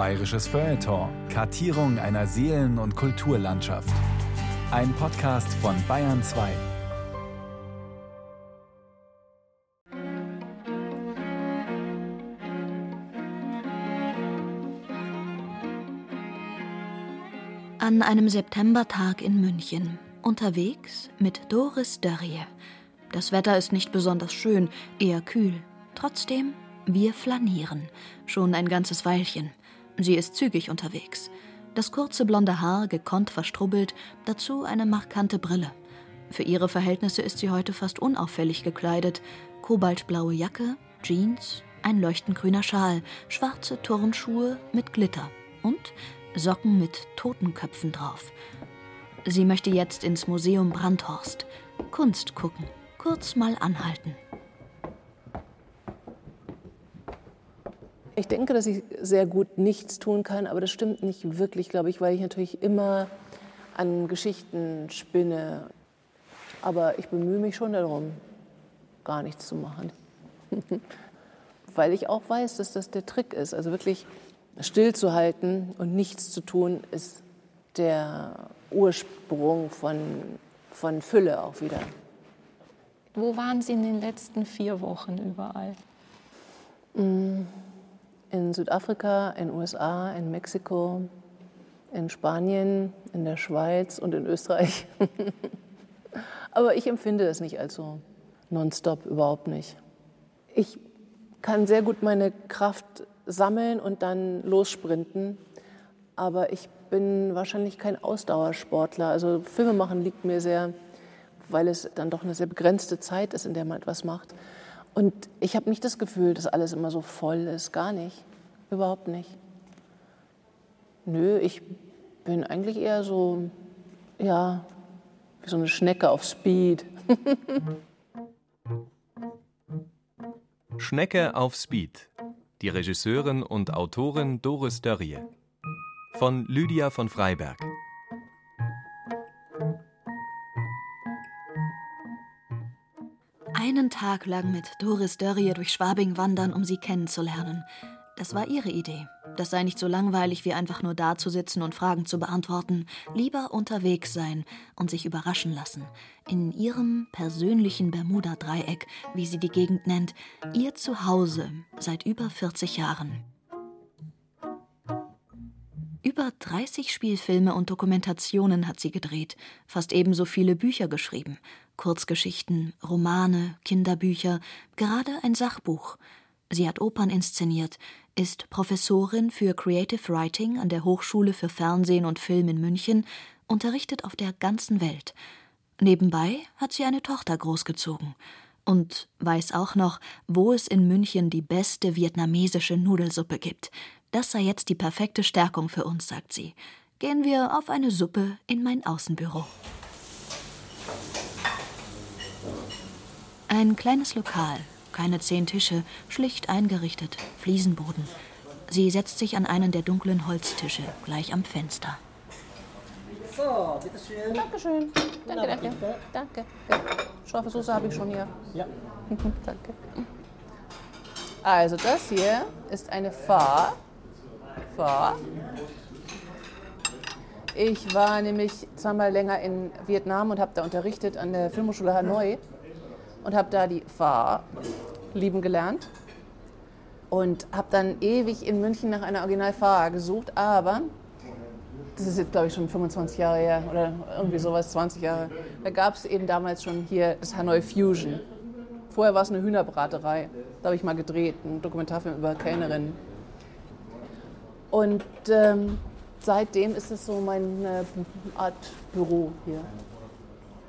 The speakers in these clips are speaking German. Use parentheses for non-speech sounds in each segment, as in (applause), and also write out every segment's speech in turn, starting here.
Bayerisches Feuilleton. Kartierung einer Seelen- und Kulturlandschaft. Ein Podcast von Bayern 2. An einem Septembertag in München, unterwegs mit Doris Dörrie. Das Wetter ist nicht besonders schön, eher kühl. Trotzdem, wir flanieren. Schon ein ganzes Weilchen. Sie ist zügig unterwegs. Das kurze blonde Haar gekonnt verstrubbelt, dazu eine markante Brille. Für ihre Verhältnisse ist sie heute fast unauffällig gekleidet. Kobaltblaue Jacke, Jeans, ein leuchtend grüner Schal, schwarze Turnschuhe mit Glitter und Socken mit Totenköpfen drauf. Sie möchte jetzt ins Museum Brandhorst. Kunst gucken, kurz mal anhalten. Ich denke, dass ich sehr gut nichts tun kann, aber das stimmt nicht wirklich, glaube ich, weil ich natürlich immer an Geschichten spinne. Aber ich bemühe mich schon darum, gar nichts zu machen. (laughs) weil ich auch weiß, dass das der Trick ist. Also wirklich stillzuhalten und nichts zu tun, ist der Ursprung von, von Fülle auch wieder. Wo waren Sie in den letzten vier Wochen überall? Mm, in Südafrika, in USA, in Mexiko, in Spanien, in der Schweiz und in Österreich. (laughs) Aber ich empfinde das nicht als so nonstop, überhaupt nicht. Ich kann sehr gut meine Kraft sammeln und dann lossprinten. Aber ich bin wahrscheinlich kein Ausdauersportler. Also Filme machen liegt mir sehr, weil es dann doch eine sehr begrenzte Zeit ist, in der man etwas macht. Und ich habe nicht das Gefühl, dass alles immer so voll ist. Gar nicht. Überhaupt nicht. Nö, ich bin eigentlich eher so, ja, wie so eine Schnecke auf Speed. Schnecke auf Speed. Die Regisseurin und Autorin Doris Dörrie. Von Lydia von Freiberg. Einen Tag lang mit Doris Dörrie durch Schwabing wandern, um sie kennenzulernen. Das war ihre Idee. Das sei nicht so langweilig, wie einfach nur dazusitzen und Fragen zu beantworten. Lieber unterwegs sein und sich überraschen lassen. In ihrem persönlichen Bermuda-Dreieck, wie sie die Gegend nennt, ihr Zuhause seit über 40 Jahren. Über 30 Spielfilme und Dokumentationen hat sie gedreht, fast ebenso viele Bücher geschrieben. Kurzgeschichten, Romane, Kinderbücher, gerade ein Sachbuch. Sie hat Opern inszeniert, ist Professorin für Creative Writing an der Hochschule für Fernsehen und Film in München, unterrichtet auf der ganzen Welt. Nebenbei hat sie eine Tochter großgezogen und weiß auch noch, wo es in München die beste vietnamesische Nudelsuppe gibt. Das sei jetzt die perfekte Stärkung für uns, sagt sie. Gehen wir auf eine Suppe in mein Außenbüro. Ein kleines Lokal, keine zehn Tische, schlicht eingerichtet, Fliesenboden. Sie setzt sich an einen der dunklen Holztische, gleich am Fenster. So, bitteschön. Dankeschön. Danke, danke. Danke. Scharfe Soße habe ich schon hier. Ja. (laughs) danke. Also das hier ist eine Pho. Pho. Ich war nämlich zweimal länger in Vietnam und habe da unterrichtet an der Filmhochschule Hanoi und habe da die Pho lieben gelernt und habe dann ewig in München nach einer Original Pho gesucht, aber das ist jetzt glaube ich schon 25 Jahre her oder irgendwie sowas, 20 Jahre. Da gab es eben damals schon hier das Hanoi Fusion. Vorher war es eine Hühnerbraterei. Da habe ich mal gedreht, einen Dokumentarfilm über Kellnerinnen. Und ähm, seitdem ist es so meine Art Büro hier.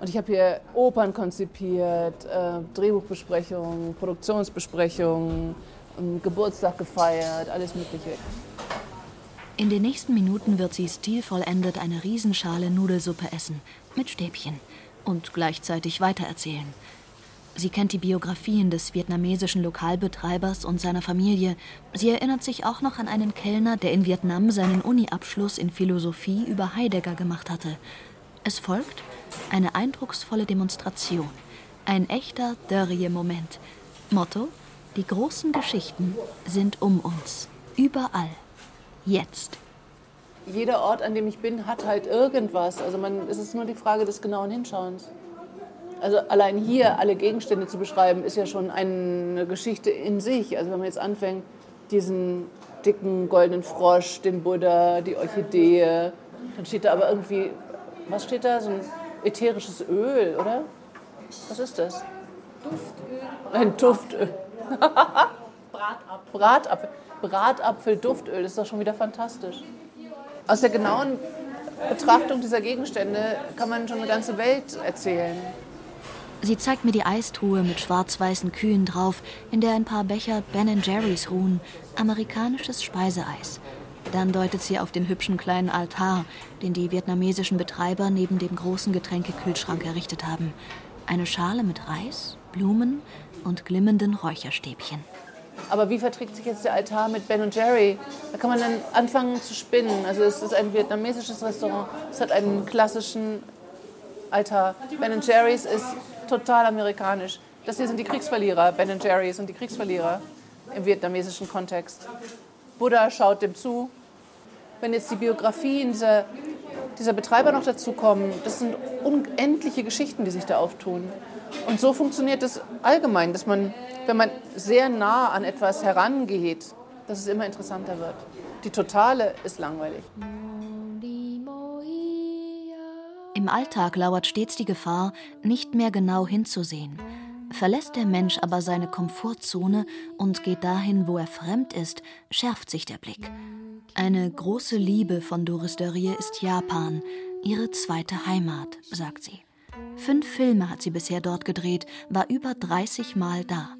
Und ich habe hier Opern konzipiert, äh, Drehbuchbesprechungen, Produktionsbesprechungen, ähm, Geburtstag gefeiert, alles Mögliche. In den nächsten Minuten wird sie stilvollendet eine Riesenschale Nudelsuppe essen, mit Stäbchen, und gleichzeitig weitererzählen. Sie kennt die Biografien des vietnamesischen Lokalbetreibers und seiner Familie. Sie erinnert sich auch noch an einen Kellner, der in Vietnam seinen Uni-Abschluss in Philosophie über Heidegger gemacht hatte. Es folgt eine eindrucksvolle Demonstration. Ein echter Dörrie-Moment. Motto: Die großen Geschichten sind um uns. Überall. jetzt. Jeder Ort, an dem ich bin, hat halt irgendwas. Also man, es ist nur die Frage des genauen Hinschauens. Also allein hier alle Gegenstände zu beschreiben, ist ja schon eine Geschichte in sich. Also wenn man jetzt anfängt, diesen dicken goldenen Frosch, den Buddha, die Orchidee, dann steht da aber irgendwie, was steht da? So ein ätherisches Öl, oder? Was ist das? Duftöl. Ein Duftöl. (laughs) Bratapfel. Bratapfel. Bratapfel, Duftöl, das ist doch schon wieder fantastisch. Aus der genauen Betrachtung dieser Gegenstände kann man schon eine ganze Welt erzählen. Sie zeigt mir die Eistruhe mit schwarz-weißen Kühen drauf, in der ein paar Becher Ben Jerry's ruhen, amerikanisches Speiseeis. Dann deutet sie auf den hübschen kleinen Altar, den die vietnamesischen Betreiber neben dem großen Getränkekühlschrank errichtet haben. Eine Schale mit Reis, Blumen und glimmenden Räucherstäbchen. Aber wie verträgt sich jetzt der Altar mit Ben und Jerry? Da kann man dann anfangen zu spinnen. Also es ist ein vietnamesisches Restaurant. Es hat einen klassischen Altar. Ben Jerry's ist total amerikanisch. Das hier sind die Kriegsverlierer. Ben Jerry's sind die Kriegsverlierer im vietnamesischen Kontext. Buddha schaut dem zu. Wenn jetzt die Biografien dieser, dieser Betreiber noch dazukommen, das sind unendliche Geschichten, die sich da auftun. Und so funktioniert es allgemein, dass man, wenn man sehr nah an etwas herangeht, dass es immer interessanter wird. Die Totale ist langweilig. Im Alltag lauert stets die Gefahr, nicht mehr genau hinzusehen. Verlässt der Mensch aber seine Komfortzone und geht dahin, wo er fremd ist, schärft sich der Blick. Eine große Liebe von Doris Dörrie ist Japan, ihre zweite Heimat, sagt sie. Fünf Filme hat sie bisher dort gedreht, war über 30 Mal da.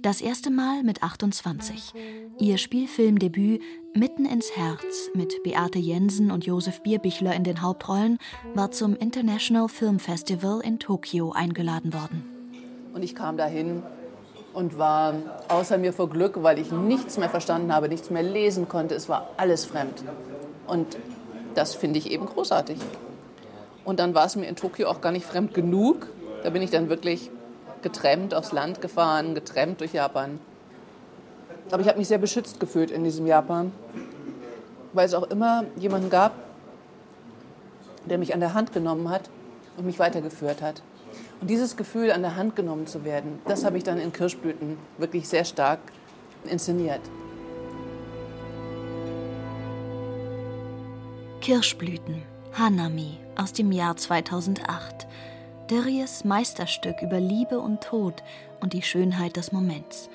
Das erste Mal mit 28. Ihr Spielfilmdebüt Mitten ins Herz mit Beate Jensen und Josef Bierbichler in den Hauptrollen war zum International Film Festival in Tokio eingeladen worden. Und ich kam dahin und war außer mir vor Glück, weil ich nichts mehr verstanden habe, nichts mehr lesen konnte. Es war alles fremd. Und das finde ich eben großartig. Und dann war es mir in Tokio auch gar nicht fremd genug. Da bin ich dann wirklich getrennt aufs Land gefahren, getrennt durch Japan. Aber ich habe mich sehr beschützt gefühlt in diesem Japan, weil es auch immer jemanden gab, der mich an der Hand genommen hat und mich weitergeführt hat. Und dieses Gefühl, an der Hand genommen zu werden, das habe ich dann in Kirschblüten wirklich sehr stark inszeniert. Kirschblüten, Hanami aus dem Jahr 2008. Derries Meisterstück über Liebe und Tod und die Schönheit des Moments.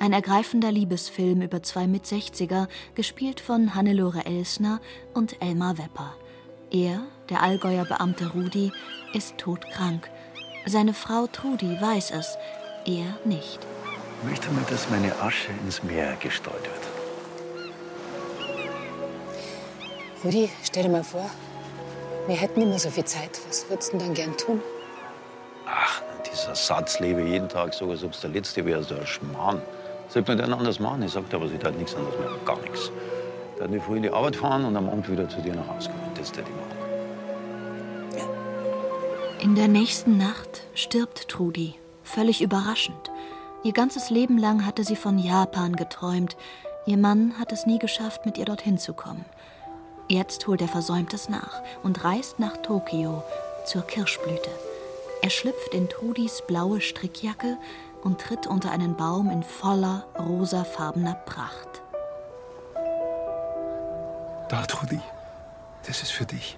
Ein ergreifender Liebesfilm über zwei Mitsechziger, gespielt von Hannelore Elsner und Elmar Wepper. Er, der Allgäuer Beamte Rudi, ist todkrank seine Frau Trudi weiß es, er nicht. Ich möchte mal, dass meine Asche ins Meer gestreut wird. Rudi, stell dir mal vor, wir hätten immer so viel Zeit. Was würdest du denn dann gern tun? Ach, dieser Satz, lebe jeden Tag so, als ob es der letzte wäre, so ein Schmarrn. Sollte man denn anders machen? Ich sagte aber, sie tat nichts anderes mehr, gar nichts. Dann früh in die Arbeit fahren und am Abend wieder zu dir nach Hause kommen. Das ist der die machen. In der nächsten Nacht stirbt Trudi, völlig überraschend. Ihr ganzes Leben lang hatte sie von Japan geträumt. Ihr Mann hat es nie geschafft, mit ihr dorthin zu kommen. Jetzt holt er Versäumtes nach und reist nach Tokio zur Kirschblüte. Er schlüpft in Trudis blaue Strickjacke und tritt unter einen Baum in voller rosafarbener Pracht. Da, Trudi, das ist für dich.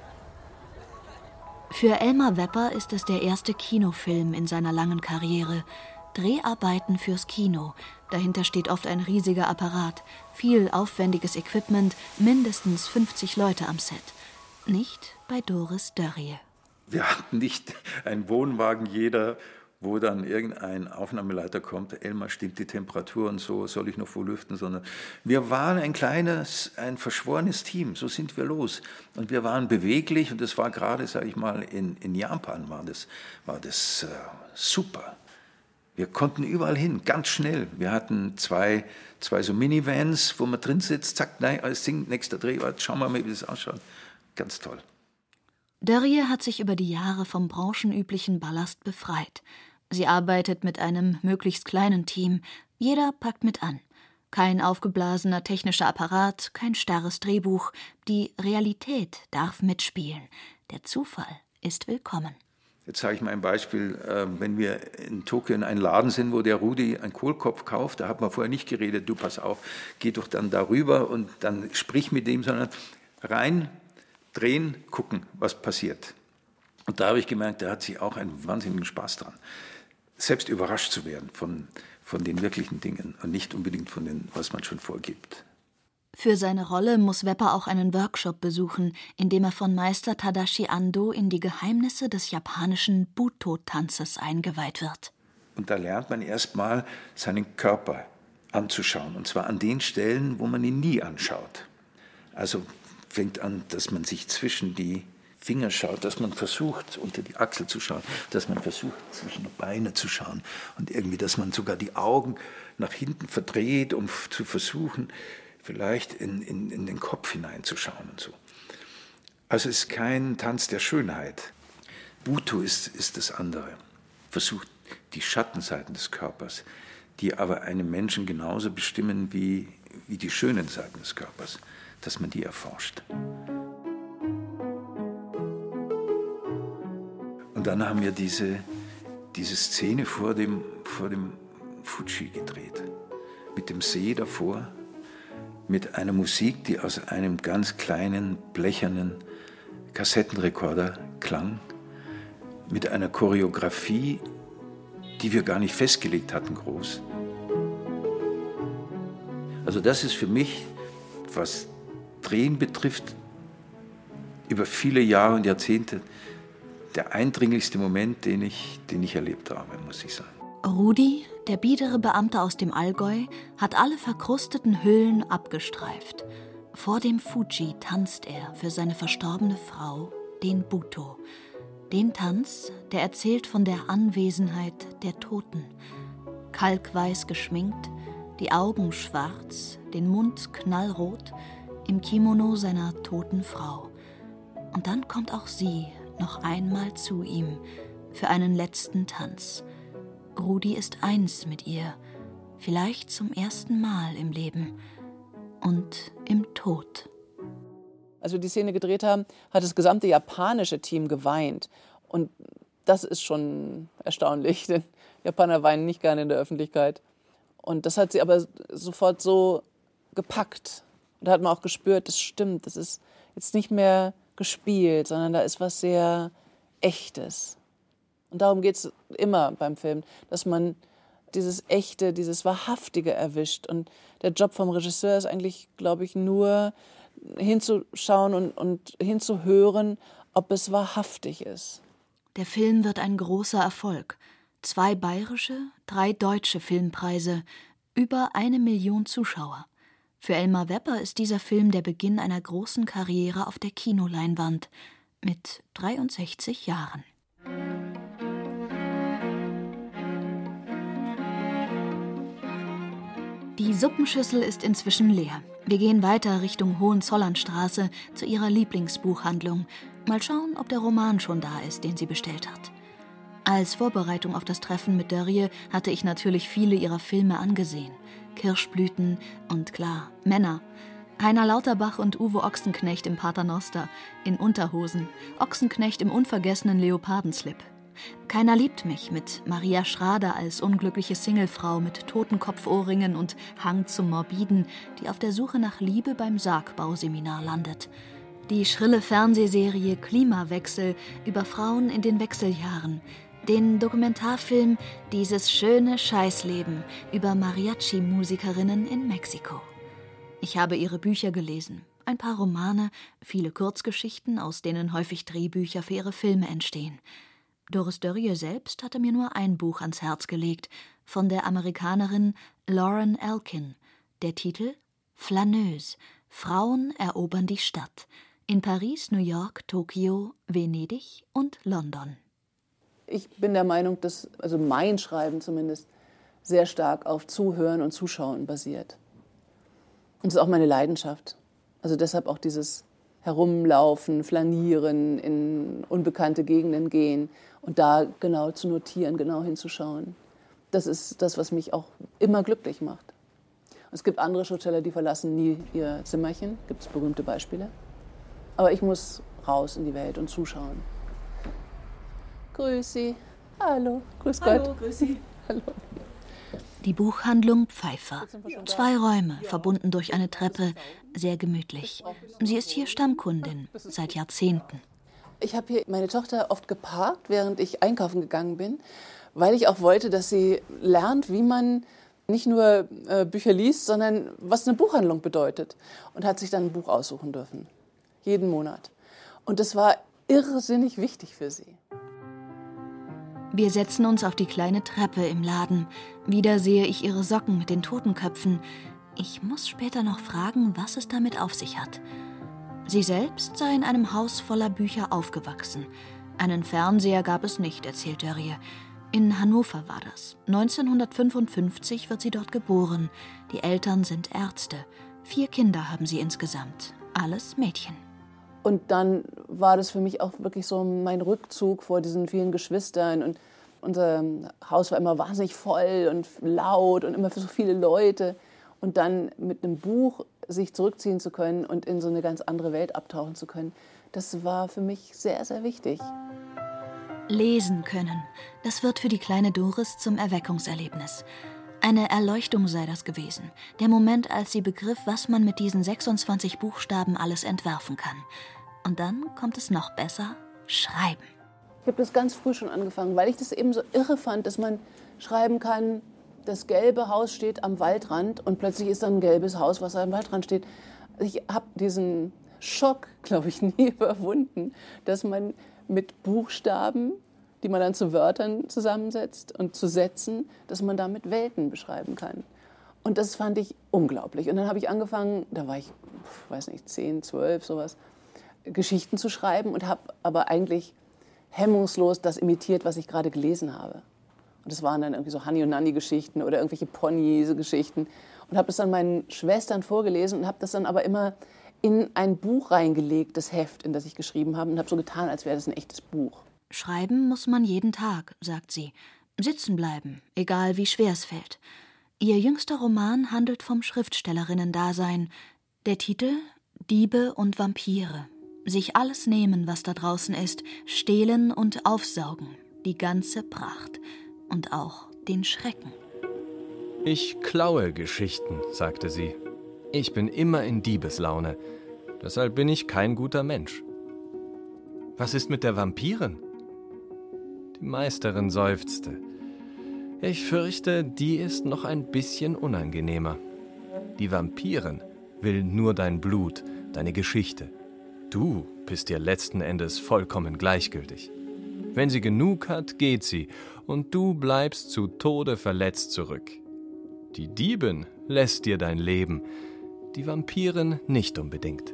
Für Elmar Wepper ist es der erste Kinofilm in seiner langen Karriere. Dreharbeiten fürs Kino. Dahinter steht oft ein riesiger Apparat, viel aufwendiges Equipment, mindestens 50 Leute am Set. Nicht bei Doris Dörrie. Wir hatten nicht einen Wohnwagen jeder wo dann irgendein Aufnahmeleiter kommt, Elmar stimmt die Temperatur und so, soll ich noch vorlüften, sondern wir waren ein kleines, ein verschworenes Team, so sind wir los. Und wir waren beweglich und das war gerade, sage ich mal, in, in Japan war das, war das äh, super. Wir konnten überall hin, ganz schnell. Wir hatten zwei, zwei so Minivans, wo man drin sitzt, zack, nein, alles singt, nächster Drehort, schauen wir mal, wie das ausschaut. Ganz toll. Dörrie hat sich über die Jahre vom branchenüblichen Ballast befreit. Sie arbeitet mit einem möglichst kleinen Team. Jeder packt mit an. Kein aufgeblasener technischer Apparat, kein starres Drehbuch. Die Realität darf mitspielen. Der Zufall ist willkommen. Jetzt sage ich mal ein Beispiel. Ähm, wenn wir in Tokio in einem Laden sind, wo der Rudi einen Kohlkopf kauft, da hat man vorher nicht geredet, du pass auf, geh doch dann darüber und dann sprich mit dem, sondern rein, drehen, gucken, was passiert. Und da habe ich gemerkt, der hat sich auch einen wahnsinnigen Spaß dran, selbst überrascht zu werden von, von den wirklichen Dingen und nicht unbedingt von dem, was man schon vorgibt. Für seine Rolle muss Wepper auch einen Workshop besuchen, in dem er von Meister Tadashi Ando in die Geheimnisse des japanischen Buto-Tanzes eingeweiht wird. Und da lernt man erstmal seinen Körper anzuschauen, und zwar an den Stellen, wo man ihn nie anschaut. Also fängt an, dass man sich zwischen die Finger schaut, dass man versucht, unter die Achsel zu schauen, dass man versucht, zwischen die Beine zu schauen und irgendwie, dass man sogar die Augen nach hinten verdreht, um zu versuchen, vielleicht in, in, in den Kopf hineinzuschauen und so. Also es ist kein Tanz der Schönheit. Buto ist, ist das andere. Versucht die Schattenseiten des Körpers, die aber einen Menschen genauso bestimmen wie, wie die schönen Seiten des Körpers, dass man die erforscht. Und dann haben wir diese, diese Szene vor dem, vor dem Fuji gedreht, mit dem See davor, mit einer Musik, die aus einem ganz kleinen, blechernen Kassettenrekorder klang, mit einer Choreografie, die wir gar nicht festgelegt hatten, groß. Also das ist für mich, was Drehen betrifft, über viele Jahre und Jahrzehnte der eindringlichste Moment, den ich, den ich erlebt habe, muss ich sagen. Rudi, der biedere Beamte aus dem Allgäu, hat alle verkrusteten Hüllen abgestreift. Vor dem Fuji tanzt er für seine verstorbene Frau, den Buto. Den Tanz, der erzählt von der Anwesenheit der Toten. Kalkweiß geschminkt, die Augen schwarz, den Mund knallrot, im Kimono seiner toten Frau. Und dann kommt auch sie noch einmal zu ihm für einen letzten Tanz. Rudi ist eins mit ihr, vielleicht zum ersten Mal im Leben und im Tod. Als wir die Szene gedreht haben, hat das gesamte japanische Team geweint. Und das ist schon erstaunlich, (laughs) denn Japaner weinen nicht gerne in der Öffentlichkeit. Und das hat sie aber sofort so gepackt. Und da hat man auch gespürt, das stimmt, das ist jetzt nicht mehr gespielt, sondern da ist was sehr Echtes. Und darum geht es immer beim Film, dass man dieses Echte, dieses Wahrhaftige erwischt. Und der Job vom Regisseur ist eigentlich, glaube ich, nur hinzuschauen und, und hinzuhören, ob es wahrhaftig ist. Der Film wird ein großer Erfolg. Zwei bayerische, drei deutsche Filmpreise, über eine Million Zuschauer. Für Elmar Wepper ist dieser Film der Beginn einer großen Karriere auf der Kinoleinwand mit 63 Jahren. Die Suppenschüssel ist inzwischen leer. Wir gehen weiter Richtung Hohenzollernstraße zu ihrer Lieblingsbuchhandlung. Mal schauen, ob der Roman schon da ist, den sie bestellt hat. Als Vorbereitung auf das Treffen mit Dörrie hatte ich natürlich viele ihrer Filme angesehen. Kirschblüten und klar, Männer. Heiner Lauterbach und Uwe Ochsenknecht im Paternoster, in Unterhosen, Ochsenknecht im unvergessenen Leopardenslip. Keiner liebt mich mit Maria Schrader als unglückliche Singlefrau mit Totenkopfohrringen und Hang zum Morbiden, die auf der Suche nach Liebe beim Sargbauseminar landet. Die schrille Fernsehserie Klimawechsel über Frauen in den Wechseljahren, den Dokumentarfilm Dieses schöne Scheißleben über Mariachi-Musikerinnen in Mexiko. Ich habe ihre Bücher gelesen, ein paar Romane, viele Kurzgeschichten, aus denen häufig Drehbücher für ihre Filme entstehen. Doris Dörrie selbst hatte mir nur ein Buch ans Herz gelegt, von der Amerikanerin Lauren Elkin. Der Titel Flaneuse. Frauen erobern die Stadt. In Paris, New York, Tokio, Venedig und London ich bin der Meinung, dass, also mein Schreiben zumindest, sehr stark auf Zuhören und Zuschauen basiert. Und das ist auch meine Leidenschaft. Also deshalb auch dieses Herumlaufen, Flanieren, in unbekannte Gegenden gehen und da genau zu notieren, genau hinzuschauen. Das ist das, was mich auch immer glücklich macht. Es gibt andere Schriftsteller, die verlassen nie ihr Zimmerchen. Gibt es berühmte Beispiele. Aber ich muss raus in die Welt und zuschauen. Grüß Sie. Hallo. Grüß Gott. Hallo, grüß Sie. (laughs) Hallo. Die Buchhandlung Pfeiffer. Zwei Räume, verbunden durch eine Treppe, sehr gemütlich. Sie ist hier Stammkundin seit Jahrzehnten. Ich habe hier meine Tochter oft geparkt, während ich einkaufen gegangen bin, weil ich auch wollte, dass sie lernt, wie man nicht nur äh, Bücher liest, sondern was eine Buchhandlung bedeutet. Und hat sich dann ein Buch aussuchen dürfen. Jeden Monat. Und das war irrsinnig wichtig für sie. Wir setzen uns auf die kleine Treppe im Laden. Wieder sehe ich ihre Socken mit den Totenköpfen. Ich muss später noch fragen, was es damit auf sich hat. Sie selbst sei in einem Haus voller Bücher aufgewachsen. Einen Fernseher gab es nicht, erzählt Dörrie. In Hannover war das. 1955 wird sie dort geboren. Die Eltern sind Ärzte. Vier Kinder haben sie insgesamt. Alles Mädchen. Und dann war das für mich auch wirklich so mein Rückzug vor diesen vielen Geschwistern. Und unser Haus war immer wahnsinnig voll und laut und immer für so viele Leute. Und dann mit einem Buch sich zurückziehen zu können und in so eine ganz andere Welt abtauchen zu können, das war für mich sehr, sehr wichtig. Lesen können. Das wird für die kleine Doris zum Erweckungserlebnis. Eine Erleuchtung sei das gewesen. Der Moment, als sie begriff, was man mit diesen 26 Buchstaben alles entwerfen kann. Und dann kommt es noch besser: Schreiben. Ich habe das ganz früh schon angefangen, weil ich das eben so irre fand, dass man schreiben kann, das gelbe Haus steht am Waldrand und plötzlich ist dann ein gelbes Haus, was am Waldrand steht. Ich habe diesen Schock, (laughs) glaube ich, nie (laughs) überwunden, dass man mit Buchstaben, die man dann zu Wörtern zusammensetzt und zu Sätzen, dass man damit Welten beschreiben kann. Und das fand ich unglaublich. Und dann habe ich angefangen, da war ich, weiß nicht, 10, 12, sowas, Geschichten zu schreiben und habe aber eigentlich hemmungslos das imitiert, was ich gerade gelesen habe. Und das waren dann irgendwie so Honey und Nanny Geschichten oder irgendwelche Pony-Geschichten. Und habe das dann meinen Schwestern vorgelesen und habe das dann aber immer in ein Buch reingelegt, das Heft, in das ich geschrieben habe, und habe so getan, als wäre das ein echtes Buch. Schreiben muss man jeden Tag, sagt sie. Sitzen bleiben, egal wie schwer es fällt. Ihr jüngster Roman handelt vom Schriftstellerinnen-Dasein. Der Titel Diebe und Vampire. Sich alles nehmen, was da draußen ist, stehlen und aufsaugen. Die ganze Pracht. Und auch den Schrecken. Ich klaue Geschichten, sagte sie. Ich bin immer in Diebeslaune. Deshalb bin ich kein guter Mensch. Was ist mit der Vampirin? Die Meisterin seufzte. Ich fürchte, die ist noch ein bisschen unangenehmer. Die Vampirin will nur dein Blut, deine Geschichte. Du bist ihr letzten Endes vollkommen gleichgültig. Wenn sie genug hat, geht sie, und du bleibst zu Tode verletzt zurück. Die Diebin lässt dir dein Leben, die Vampirin nicht unbedingt.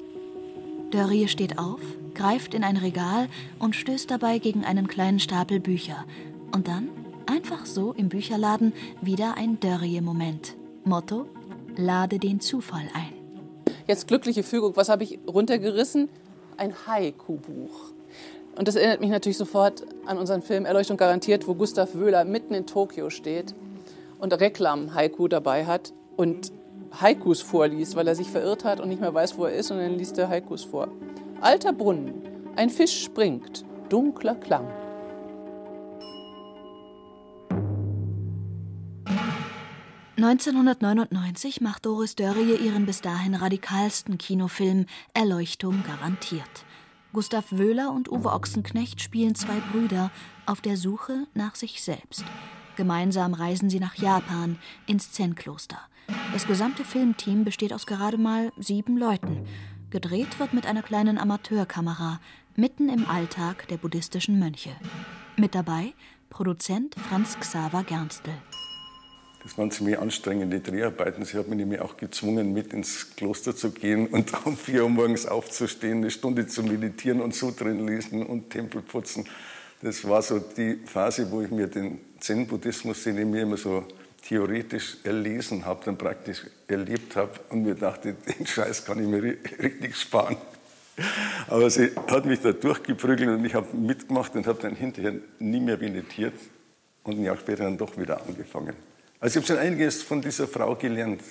Dörrie steht auf, greift in ein Regal und stößt dabei gegen einen kleinen Stapel Bücher. Und dann, einfach so im Bücherladen, wieder ein Dörrie-Moment. Motto: Lade den Zufall ein. Jetzt glückliche Fügung, was habe ich runtergerissen? Ein Haiku-Buch. Und das erinnert mich natürlich sofort an unseren Film Erleuchtung garantiert, wo Gustav Wöhler mitten in Tokio steht und Reklam-Haiku dabei hat und Haikus vorliest, weil er sich verirrt hat und nicht mehr weiß, wo er ist, und dann liest er Haikus vor. Alter Brunnen, ein Fisch springt, dunkler Klang. (1999) macht Doris Dörrie ihren bis dahin radikalsten Kinofilm Erleuchtung garantiert. Gustav Wöhler und Uwe Ochsenknecht spielen zwei Brüder auf der Suche nach sich selbst. Gemeinsam reisen sie nach Japan ins Zen-Kloster. Das gesamte Filmteam besteht aus gerade mal sieben Leuten. Gedreht wird mit einer kleinen Amateurkamera, mitten im Alltag der buddhistischen Mönche. Mit dabei Produzent Franz Xaver Gernstel. Das waren ziemlich anstrengende Dreharbeiten. Sie hat mich nämlich auch gezwungen, mit ins Kloster zu gehen und (laughs) um vier Uhr morgens aufzustehen, eine Stunde zu meditieren und Sutren lesen und Tempel putzen. Das war so die Phase, wo ich mir den Zen-Buddhismus, den ich mir immer so theoretisch erlesen habe, dann praktisch erlebt habe und mir dachte, (laughs) den Scheiß kann ich mir richtig sparen. Aber sie hat mich da durchgeprügelt und ich habe mitgemacht und habe dann hinterher nie mehr meditiert und ein Jahr später dann doch wieder angefangen. Also ich habe schon einiges von dieser Frau gelernt.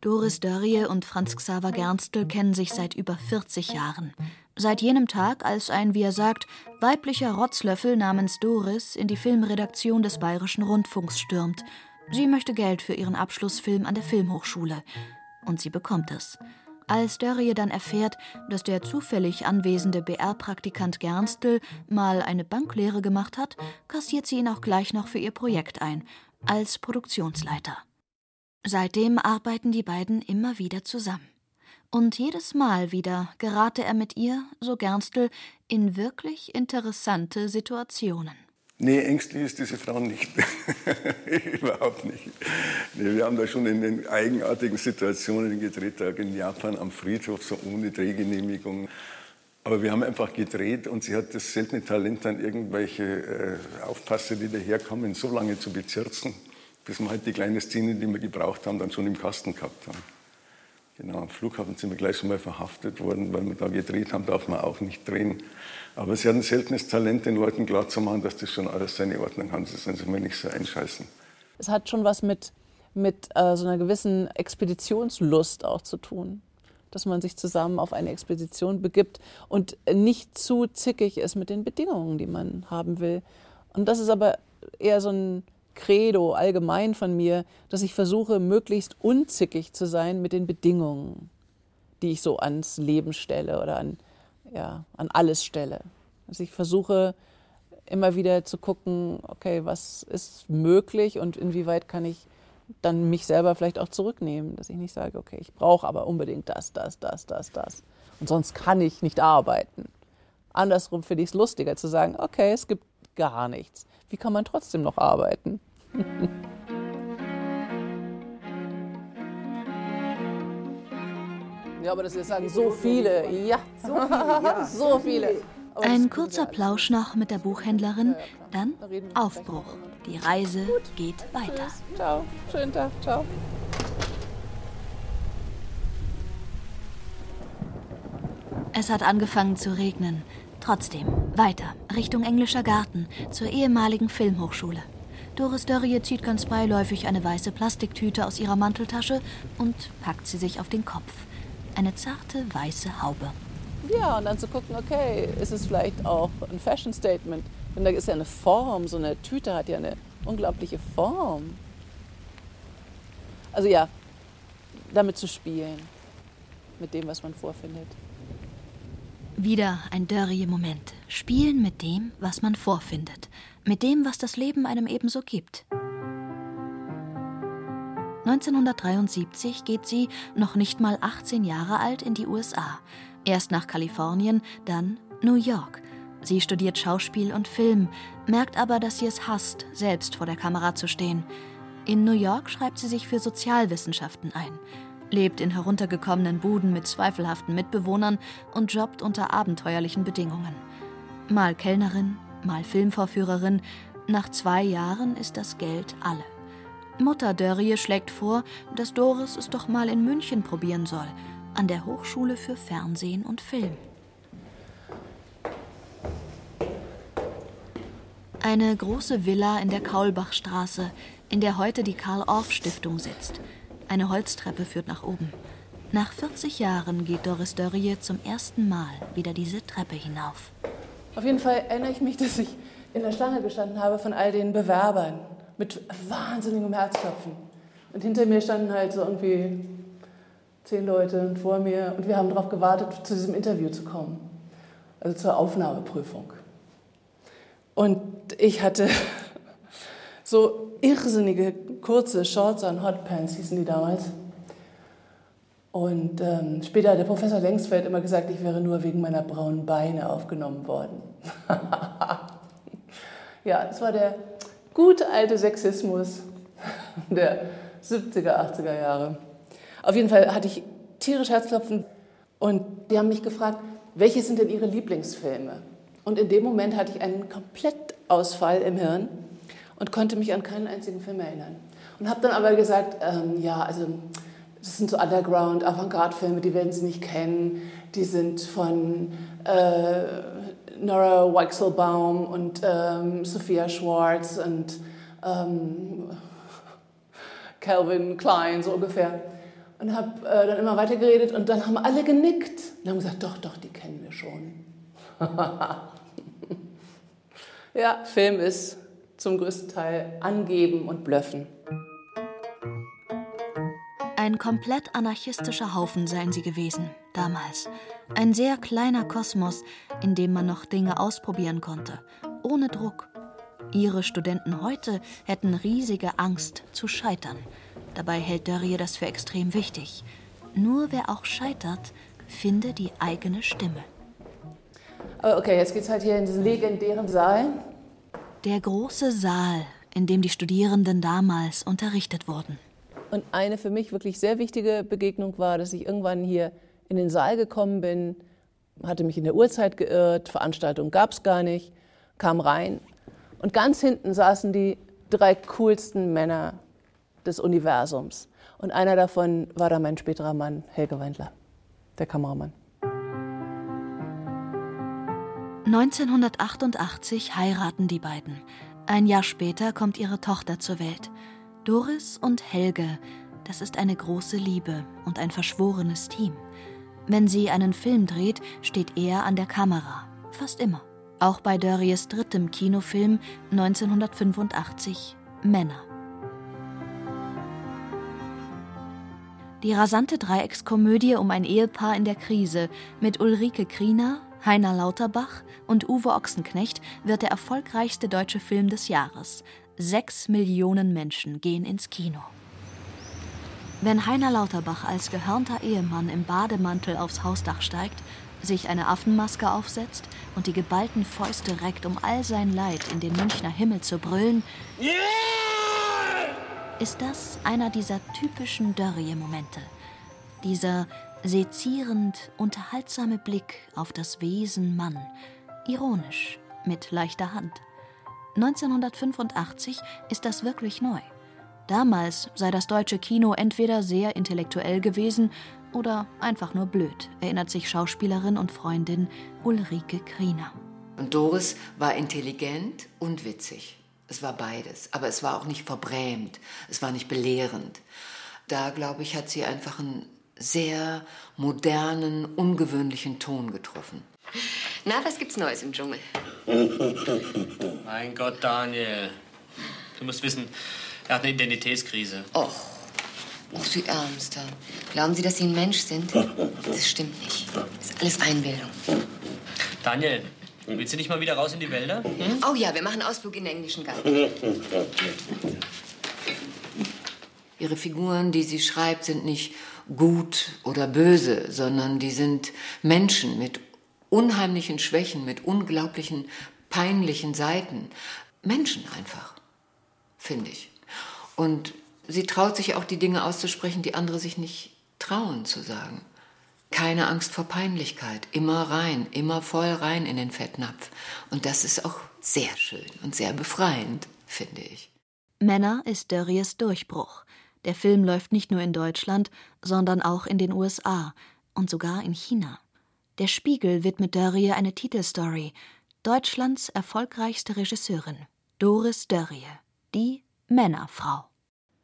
Doris Dörrie und Franz Xaver Gernstel kennen sich seit über 40 Jahren. Seit jenem Tag, als ein, wie er sagt, weiblicher Rotzlöffel namens Doris in die Filmredaktion des Bayerischen Rundfunks stürmt. Sie möchte Geld für ihren Abschlussfilm an der Filmhochschule. Und sie bekommt es. Als Dörrie dann erfährt, dass der zufällig anwesende BR-Praktikant Gernstel mal eine Banklehre gemacht hat, kassiert sie ihn auch gleich noch für ihr Projekt ein, als Produktionsleiter. Seitdem arbeiten die beiden immer wieder zusammen. Und jedes Mal wieder gerate er mit ihr, so Gernstel, in wirklich interessante Situationen. Nee, ängstlich ist diese Frau nicht. (laughs) Überhaupt nicht. Nee, wir haben da schon in den eigenartigen Situationen gedreht, da in Japan am Friedhof, so ohne Drehgenehmigung. Aber wir haben einfach gedreht und sie hat das seltene Talent, dann irgendwelche äh, Aufpasser, die daherkommen, so lange zu bezirzen, bis wir halt die kleine Szene, die wir gebraucht haben, dann schon im Kasten gehabt haben. Genau, am Flughafen sind wir gleich schon mal verhaftet worden, weil wir da gedreht haben, darf man auch nicht drehen. Aber sie hat ein seltenes Talent, den Leuten klarzumachen, dass das schon alles seine Ordnung hat. Das sollen sie mir nicht so einscheißen. Es hat schon was mit, mit äh, so einer gewissen Expeditionslust auch zu tun. Dass man sich zusammen auf eine Expedition begibt und nicht zu zickig ist mit den Bedingungen, die man haben will. Und das ist aber eher so ein Credo allgemein von mir, dass ich versuche, möglichst unzickig zu sein mit den Bedingungen, die ich so ans Leben stelle oder an, ja, an alles stelle. Also ich versuche immer wieder zu gucken, okay, was ist möglich und inwieweit kann ich dann mich selber vielleicht auch zurücknehmen, dass ich nicht sage, okay, ich brauche aber unbedingt das, das, das, das, das. Und sonst kann ich nicht arbeiten. Andersrum finde ich es lustiger zu sagen, okay, es gibt gar nichts. Wie kann man trotzdem noch arbeiten? (laughs) Ja, aber das jetzt sagen so viele. Ja, so viele. Ja. (laughs) so viele. Ein kurzer Plausch noch mit der Buchhändlerin, dann Aufbruch. Die Reise geht weiter. Ciao, schönen Tag, ciao. Es hat angefangen zu regnen. Trotzdem, weiter, Richtung Englischer Garten, zur ehemaligen Filmhochschule. Doris Dörrie zieht ganz beiläufig eine weiße Plastiktüte aus ihrer Manteltasche und packt sie sich auf den Kopf. Eine zarte weiße Haube. Ja, und dann zu gucken, okay, ist es vielleicht auch ein Fashion Statement? Denn da ist ja eine Form, so eine Tüte hat ja eine unglaubliche Form. Also ja, damit zu spielen, mit dem, was man vorfindet. Wieder ein Dörrie-Moment. Spielen mit dem, was man vorfindet. Mit dem, was das Leben einem ebenso gibt. 1973 geht sie, noch nicht mal 18 Jahre alt, in die USA. Erst nach Kalifornien, dann New York. Sie studiert Schauspiel und Film, merkt aber, dass sie es hasst, selbst vor der Kamera zu stehen. In New York schreibt sie sich für Sozialwissenschaften ein lebt in heruntergekommenen Buden mit zweifelhaften Mitbewohnern und jobbt unter abenteuerlichen Bedingungen. Mal Kellnerin, mal Filmvorführerin, nach zwei Jahren ist das Geld alle. Mutter Dörrie schlägt vor, dass Doris es doch mal in München probieren soll, an der Hochschule für Fernsehen und Film. Eine große Villa in der Kaulbachstraße, in der heute die Karl-Orff-Stiftung sitzt – eine Holztreppe führt nach oben. Nach 40 Jahren geht Doris Dörrie zum ersten Mal wieder diese Treppe hinauf. Auf jeden Fall erinnere ich mich, dass ich in der Schlange gestanden habe von all den Bewerbern mit wahnsinnigem Herzklopfen. Und hinter mir standen halt so irgendwie zehn Leute vor mir und wir haben darauf gewartet, zu diesem Interview zu kommen, also zur Aufnahmeprüfung. Und ich hatte (laughs) so irrsinnige kurze Shorts an Hotpants hießen die damals. Und ähm, später hat der Professor Längsfeld immer gesagt, ich wäre nur wegen meiner braunen Beine aufgenommen worden. (laughs) ja, das war der gute alte Sexismus der 70er, 80er Jahre. Auf jeden Fall hatte ich tierisch Herzklopfen und die haben mich gefragt, welche sind denn Ihre Lieblingsfilme? Und in dem Moment hatte ich einen Komplettausfall im Hirn und konnte mich an keinen einzigen Film erinnern. Und habe dann aber gesagt, ähm, ja, also das sind so Underground, Avantgarde-Filme, die werden Sie nicht kennen. Die sind von äh, Nora Weichselbaum und ähm, Sophia Schwartz und ähm, Calvin Klein, so ungefähr. Und habe äh, dann immer weitergeredet und dann haben alle genickt und haben gesagt, doch, doch, die kennen wir schon. (laughs) ja, Film ist zum größten Teil angeben und blöffen. Ein komplett anarchistischer Haufen seien sie gewesen, damals. Ein sehr kleiner Kosmos, in dem man noch Dinge ausprobieren konnte, ohne Druck. Ihre Studenten heute hätten riesige Angst zu scheitern. Dabei hält Dörrie das für extrem wichtig. Nur wer auch scheitert, finde die eigene Stimme. Okay, jetzt geht's halt hier in diesen legendären Saal. Der große Saal, in dem die Studierenden damals unterrichtet wurden. Und eine für mich wirklich sehr wichtige Begegnung war, dass ich irgendwann hier in den Saal gekommen bin, hatte mich in der Uhrzeit geirrt, Veranstaltung gab es gar nicht, kam rein und ganz hinten saßen die drei coolsten Männer des Universums. Und einer davon war dann mein späterer Mann, Helge Wendler, der Kameramann. 1988 heiraten die beiden. Ein Jahr später kommt ihre Tochter zur Welt. Doris und Helge, das ist eine große Liebe und ein verschworenes Team. Wenn sie einen Film dreht, steht er an der Kamera. Fast immer. Auch bei Dörries drittem Kinofilm 1985 Männer. Die rasante Dreieckskomödie um ein Ehepaar in der Krise mit Ulrike Kriener, Heiner Lauterbach und Uwe Ochsenknecht wird der erfolgreichste deutsche Film des Jahres. Sechs Millionen Menschen gehen ins Kino. Wenn Heiner Lauterbach als gehörnter Ehemann im Bademantel aufs Hausdach steigt, sich eine Affenmaske aufsetzt und die geballten Fäuste reckt, um all sein Leid in den Münchner Himmel zu brüllen, yeah! ist das einer dieser typischen Dörrie-Momente. Dieser sezierend unterhaltsame Blick auf das Wesen Mann, ironisch, mit leichter Hand. 1985 ist das wirklich neu. Damals sei das deutsche Kino entweder sehr intellektuell gewesen oder einfach nur blöd, erinnert sich Schauspielerin und Freundin Ulrike Kriener. Und Doris war intelligent und witzig. Es war beides. Aber es war auch nicht verbrämt. Es war nicht belehrend. Da, glaube ich, hat sie einfach einen sehr modernen, ungewöhnlichen Ton getroffen. Na, was gibt's Neues im Dschungel? Mein Gott, Daniel. Du musst wissen, er hat eine Identitätskrise. Och. Och, Sie Ärmster. Glauben Sie, dass Sie ein Mensch sind? Das stimmt nicht. Das ist alles Einbildung. Daniel, willst du nicht mal wieder raus in die Wälder? Hm? Oh ja, wir machen einen Ausflug in den englischen Garten. Ihre Figuren, die sie schreibt, sind nicht gut oder böse, sondern die sind Menschen mit unheimlichen Schwächen, mit unglaublichen peinlichen Seiten. Menschen einfach, finde ich. Und sie traut sich auch die Dinge auszusprechen, die andere sich nicht trauen zu sagen. Keine Angst vor Peinlichkeit, immer rein, immer voll rein in den Fettnapf. Und das ist auch sehr schön und sehr befreiend, finde ich. Männer ist Dörries Durchbruch. Der Film läuft nicht nur in Deutschland, sondern auch in den USA und sogar in China. Der Spiegel widmet Dörrie eine Titelstory. Deutschlands erfolgreichste Regisseurin, Doris Dörrie, die Männerfrau.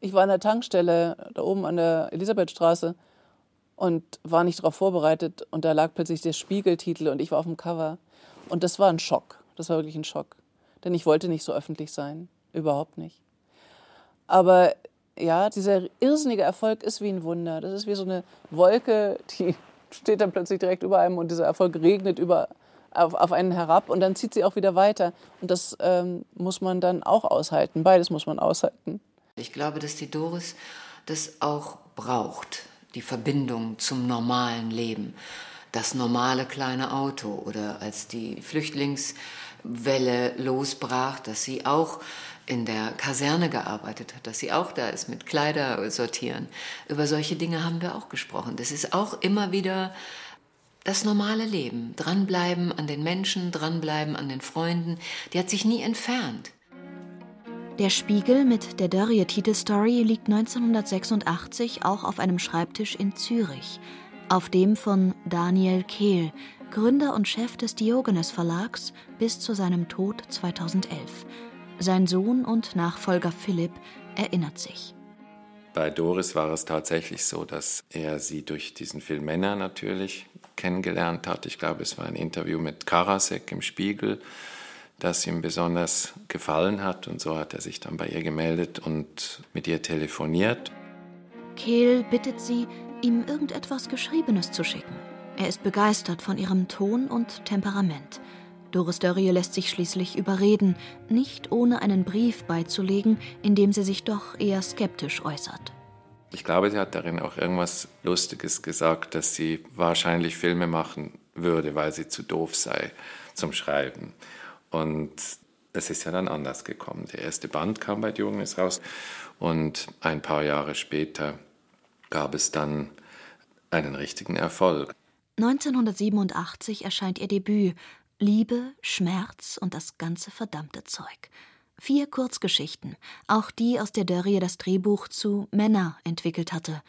Ich war an der Tankstelle da oben an der Elisabethstraße und war nicht darauf vorbereitet. Und da lag plötzlich der Spiegeltitel und ich war auf dem Cover. Und das war ein Schock. Das war wirklich ein Schock. Denn ich wollte nicht so öffentlich sein. Überhaupt nicht. Aber ja, dieser irrsinnige Erfolg ist wie ein Wunder. Das ist wie so eine Wolke, die (laughs) steht dann plötzlich direkt über einem und dieser Erfolg regnet über, auf, auf einen herab und dann zieht sie auch wieder weiter. Und das ähm, muss man dann auch aushalten. Beides muss man aushalten. Ich glaube, dass die Doris das auch braucht, die Verbindung zum normalen Leben. Das normale kleine Auto oder als die Flüchtlingswelle losbrach, dass sie auch in der Kaserne gearbeitet hat, dass sie auch da ist mit Kleider sortieren. Über solche Dinge haben wir auch gesprochen. Das ist auch immer wieder das normale Leben. Dranbleiben an den Menschen, dranbleiben an den Freunden. Die hat sich nie entfernt. Der Spiegel mit der Dörrie-Titelstory liegt 1986 auch auf einem Schreibtisch in Zürich, auf dem von Daniel Kehl, Gründer und Chef des Diogenes Verlags, bis zu seinem Tod 2011. Sein Sohn und Nachfolger Philipp erinnert sich. Bei Doris war es tatsächlich so, dass er sie durch diesen Film Männer natürlich kennengelernt hat. Ich glaube, es war ein Interview mit Karasek im Spiegel, das ihm besonders gefallen hat. Und so hat er sich dann bei ihr gemeldet und mit ihr telefoniert. Kehl bittet sie, ihm irgendetwas Geschriebenes zu schicken. Er ist begeistert von ihrem Ton und Temperament. Doris Dörrie lässt sich schließlich überreden, nicht ohne einen Brief beizulegen, in dem sie sich doch eher skeptisch äußert. Ich glaube, sie hat darin auch irgendwas Lustiges gesagt, dass sie wahrscheinlich Filme machen würde, weil sie zu doof sei zum Schreiben. Und es ist ja dann anders gekommen. Der erste Band kam bei Jungnis raus und ein paar Jahre später gab es dann einen richtigen Erfolg. 1987 erscheint ihr Debüt Liebe, Schmerz und das ganze verdammte Zeug. Vier Kurzgeschichten, auch die, aus der Dörrie das Drehbuch zu Männer entwickelt hatte.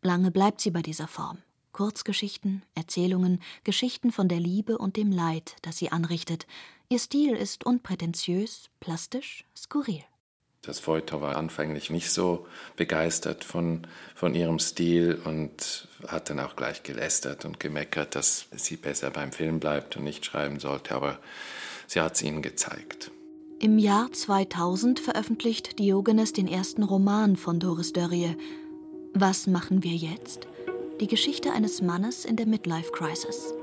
Lange bleibt sie bei dieser Form. Kurzgeschichten, Erzählungen, Geschichten von der Liebe und dem Leid, das sie anrichtet. Ihr Stil ist unprätentiös, plastisch, skurril. Das Feuilleton war anfänglich nicht so begeistert von, von ihrem Stil und hat dann auch gleich gelästert und gemeckert, dass sie besser beim Film bleibt und nicht schreiben sollte. Aber sie hat es ihnen gezeigt. Im Jahr 2000 veröffentlicht Diogenes den ersten Roman von Doris Dörrie. Was machen wir jetzt? Die Geschichte eines Mannes in der Midlife Crisis.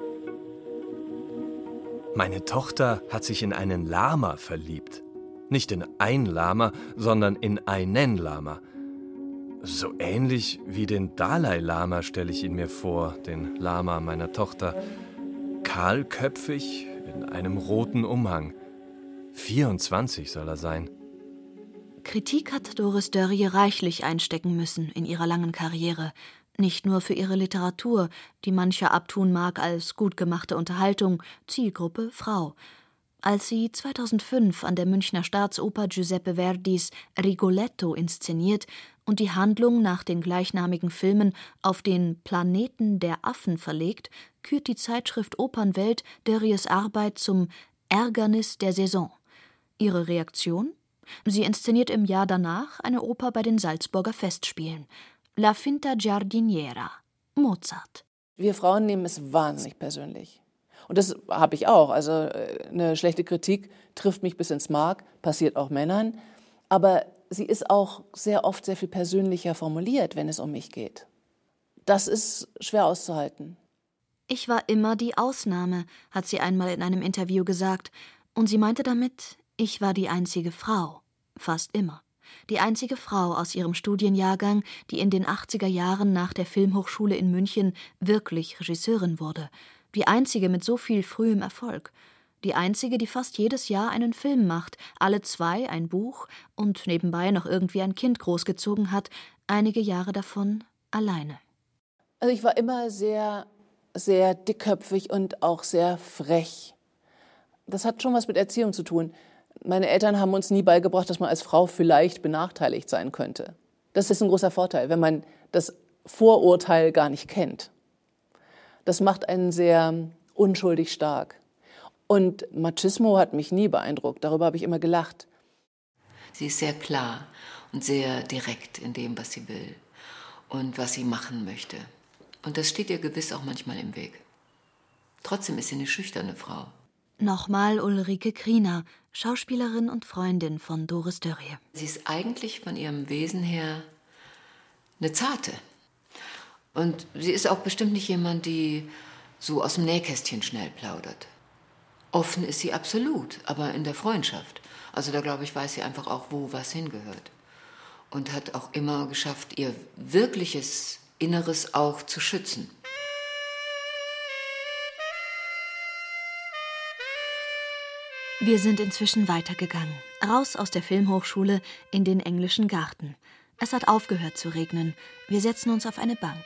Meine Tochter hat sich in einen Lama verliebt. Nicht in ein Lama, sondern in einen Lama. So ähnlich wie den Dalai Lama stelle ich ihn mir vor, den Lama meiner Tochter. Kahlköpfig in einem roten Umhang. 24 soll er sein. Kritik hat Doris Dörrie reichlich einstecken müssen in ihrer langen Karriere. Nicht nur für ihre Literatur, die mancher abtun mag als gut gemachte Unterhaltung, Zielgruppe Frau, als sie 2005 an der Münchner Staatsoper Giuseppe Verdis Rigoletto inszeniert und die Handlung nach den gleichnamigen Filmen auf den Planeten der Affen verlegt, kürt die Zeitschrift Opernwelt Dörries Arbeit zum Ärgernis der Saison. Ihre Reaktion? Sie inszeniert im Jahr danach eine Oper bei den Salzburger Festspielen. La Finta Giardiniera. Mozart. Wir Frauen nehmen es wahnsinnig persönlich. Und das habe ich auch. Also äh, eine schlechte Kritik trifft mich bis ins Mark, passiert auch Männern. Aber sie ist auch sehr oft sehr viel persönlicher formuliert, wenn es um mich geht. Das ist schwer auszuhalten. Ich war immer die Ausnahme, hat sie einmal in einem Interview gesagt. Und sie meinte damit, ich war die einzige Frau. Fast immer. Die einzige Frau aus ihrem Studienjahrgang, die in den 80er Jahren nach der Filmhochschule in München wirklich Regisseurin wurde die einzige mit so viel frühem Erfolg, die einzige, die fast jedes Jahr einen Film macht, alle zwei ein Buch und nebenbei noch irgendwie ein Kind großgezogen hat, einige Jahre davon alleine. Also ich war immer sehr, sehr dickköpfig und auch sehr frech. Das hat schon was mit Erziehung zu tun. Meine Eltern haben uns nie beigebracht, dass man als Frau vielleicht benachteiligt sein könnte. Das ist ein großer Vorteil, wenn man das Vorurteil gar nicht kennt. Das macht einen sehr unschuldig stark. Und Machismo hat mich nie beeindruckt, darüber habe ich immer gelacht. Sie ist sehr klar und sehr direkt in dem, was sie will und was sie machen möchte. Und das steht ihr gewiss auch manchmal im Weg. Trotzdem ist sie eine schüchterne Frau. Nochmal Ulrike Kriener, Schauspielerin und Freundin von Doris Dörrie. Sie ist eigentlich von ihrem Wesen her eine Zarte. Und sie ist auch bestimmt nicht jemand, die so aus dem Nähkästchen schnell plaudert. Offen ist sie absolut, aber in der Freundschaft. Also da glaube ich, weiß sie einfach auch, wo was hingehört. Und hat auch immer geschafft, ihr wirkliches Inneres auch zu schützen. Wir sind inzwischen weitergegangen, raus aus der Filmhochschule in den englischen Garten. Es hat aufgehört zu regnen. Wir setzen uns auf eine Bank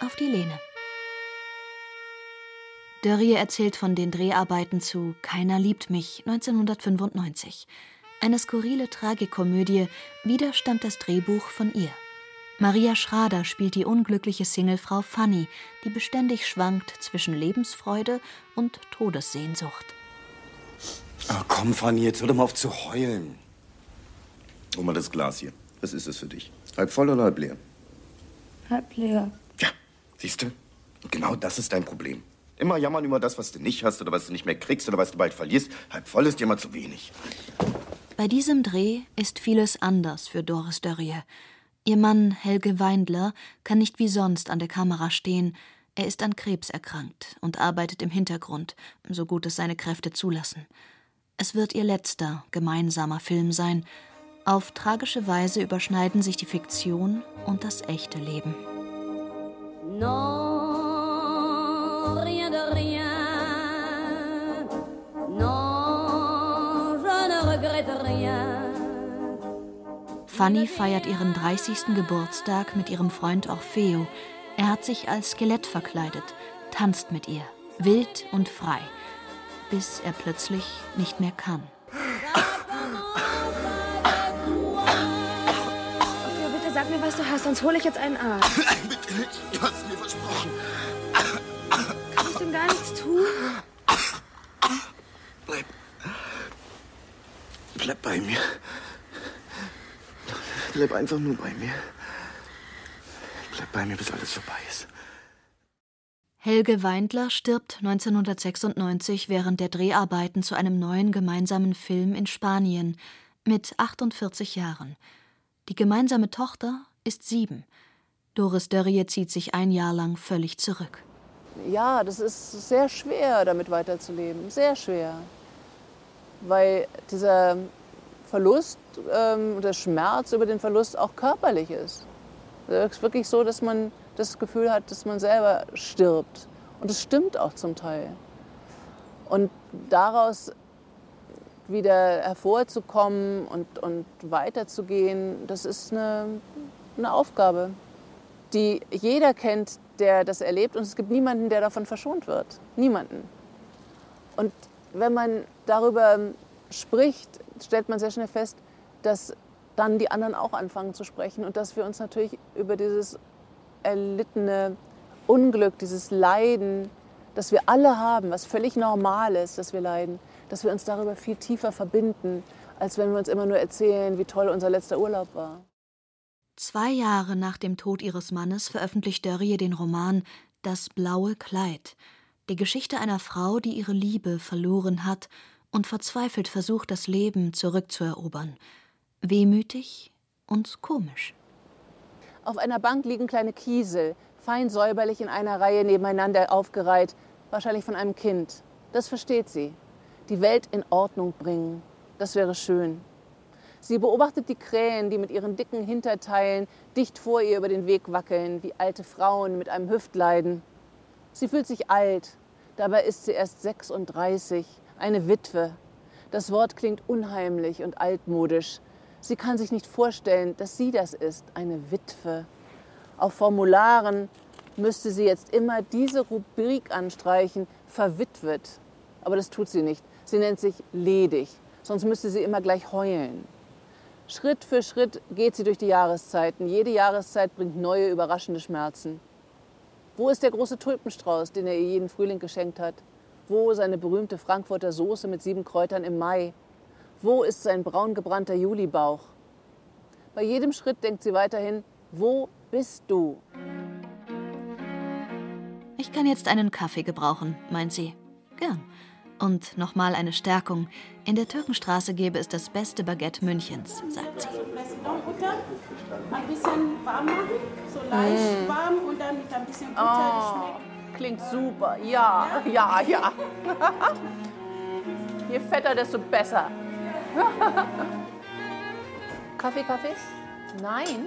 auf die Lehne. Dörrie erzählt von den Dreharbeiten zu Keiner liebt mich 1995. Eine skurrile Tragikomödie, wieder stammt das Drehbuch von ihr. Maria Schrader spielt die unglückliche Singlefrau Fanny, die beständig schwankt zwischen Lebensfreude und Todessehnsucht. Ach komm, Fanny, jetzt hör doch mal auf zu heulen. Hol mal das Glas hier. Was ist es für dich? Halb voll oder halb leer? Halb leer. Siehst du? Genau das ist dein Problem. Immer jammern über das, was du nicht hast oder was du nicht mehr kriegst oder was du bald verlierst. Halb voll ist dir immer zu wenig. Bei diesem Dreh ist vieles anders für Doris Dörrie. Ihr Mann Helge Weindler kann nicht wie sonst an der Kamera stehen. Er ist an Krebs erkrankt und arbeitet im Hintergrund, so gut es seine Kräfte zulassen. Es wird ihr letzter gemeinsamer Film sein. Auf tragische Weise überschneiden sich die Fiktion und das echte Leben. Non, rien de rien. Non, je ne regrette rien. Fanny feiert ihren 30. Geburtstag mit ihrem Freund Orfeo. Er hat sich als Skelett verkleidet, tanzt mit ihr, wild und frei, bis er plötzlich nicht mehr kann. Theo, bitte sag mir, was du hast, sonst hole ich jetzt einen Arzt. (laughs) Du hast mir versprochen. Kann ich denn gar nichts tun? Bleib. Bleib bei mir. Bleib einfach nur bei mir. Bleib bei mir, bis alles vorbei ist. Helge Weindler stirbt 1996 während der Dreharbeiten zu einem neuen gemeinsamen Film in Spanien mit 48 Jahren. Die gemeinsame Tochter ist sieben. Doris Dörrie zieht sich ein Jahr lang völlig zurück. Ja, das ist sehr schwer, damit weiterzuleben. Sehr schwer. Weil dieser Verlust, ähm, der Schmerz über den Verlust auch körperlich ist. Es ist wirklich so, dass man das Gefühl hat, dass man selber stirbt. Und es stimmt auch zum Teil. Und daraus wieder hervorzukommen und, und weiterzugehen, das ist eine, eine Aufgabe, die jeder kennt, der das erlebt. Und es gibt niemanden, der davon verschont wird. Niemanden. Und wenn man darüber spricht, stellt man sehr schnell fest, dass dann die anderen auch anfangen zu sprechen und dass wir uns natürlich über dieses erlittene Unglück, dieses Leiden, das wir alle haben, was völlig normal ist, dass wir leiden, dass wir uns darüber viel tiefer verbinden, als wenn wir uns immer nur erzählen, wie toll unser letzter Urlaub war. Zwei Jahre nach dem Tod ihres Mannes veröffentlicht Dörrie den Roman Das blaue Kleid, die Geschichte einer Frau, die ihre Liebe verloren hat und verzweifelt versucht, das Leben zurückzuerobern. Wehmütig und komisch. Auf einer Bank liegen kleine Kiesel, fein säuberlich in einer Reihe nebeneinander aufgereiht, wahrscheinlich von einem Kind. Das versteht sie. Die Welt in Ordnung bringen, das wäre schön. Sie beobachtet die Krähen, die mit ihren dicken Hinterteilen dicht vor ihr über den Weg wackeln, wie alte Frauen mit einem Hüftleiden. Sie fühlt sich alt, dabei ist sie erst 36, eine Witwe. Das Wort klingt unheimlich und altmodisch. Sie kann sich nicht vorstellen, dass sie das ist, eine Witwe. Auf Formularen müsste sie jetzt immer diese Rubrik anstreichen, verwitwet. Aber das tut sie nicht. Sie nennt sich ledig, sonst müsste sie immer gleich heulen. Schritt für Schritt geht sie durch die Jahreszeiten. Jede Jahreszeit bringt neue, überraschende Schmerzen. Wo ist der große Tulpenstrauß, den er ihr jeden Frühling geschenkt hat? Wo seine berühmte Frankfurter Soße mit sieben Kräutern im Mai? Wo ist sein braun gebrannter Julibauch? Bei jedem Schritt denkt sie weiterhin, wo bist du? Ich kann jetzt einen Kaffee gebrauchen, meint sie. Gern. Und nochmal eine Stärkung. In der Türkenstraße gäbe es das beste Baguette Münchens, sagt sie. Ein bisschen warm machen, so leicht Mm. warm und dann mit ein bisschen Butter Oh, klingt super. Ja, ja, ja. (laughs) Je fetter, desto besser. (laughs) Kaffee, Kaffee? Nein.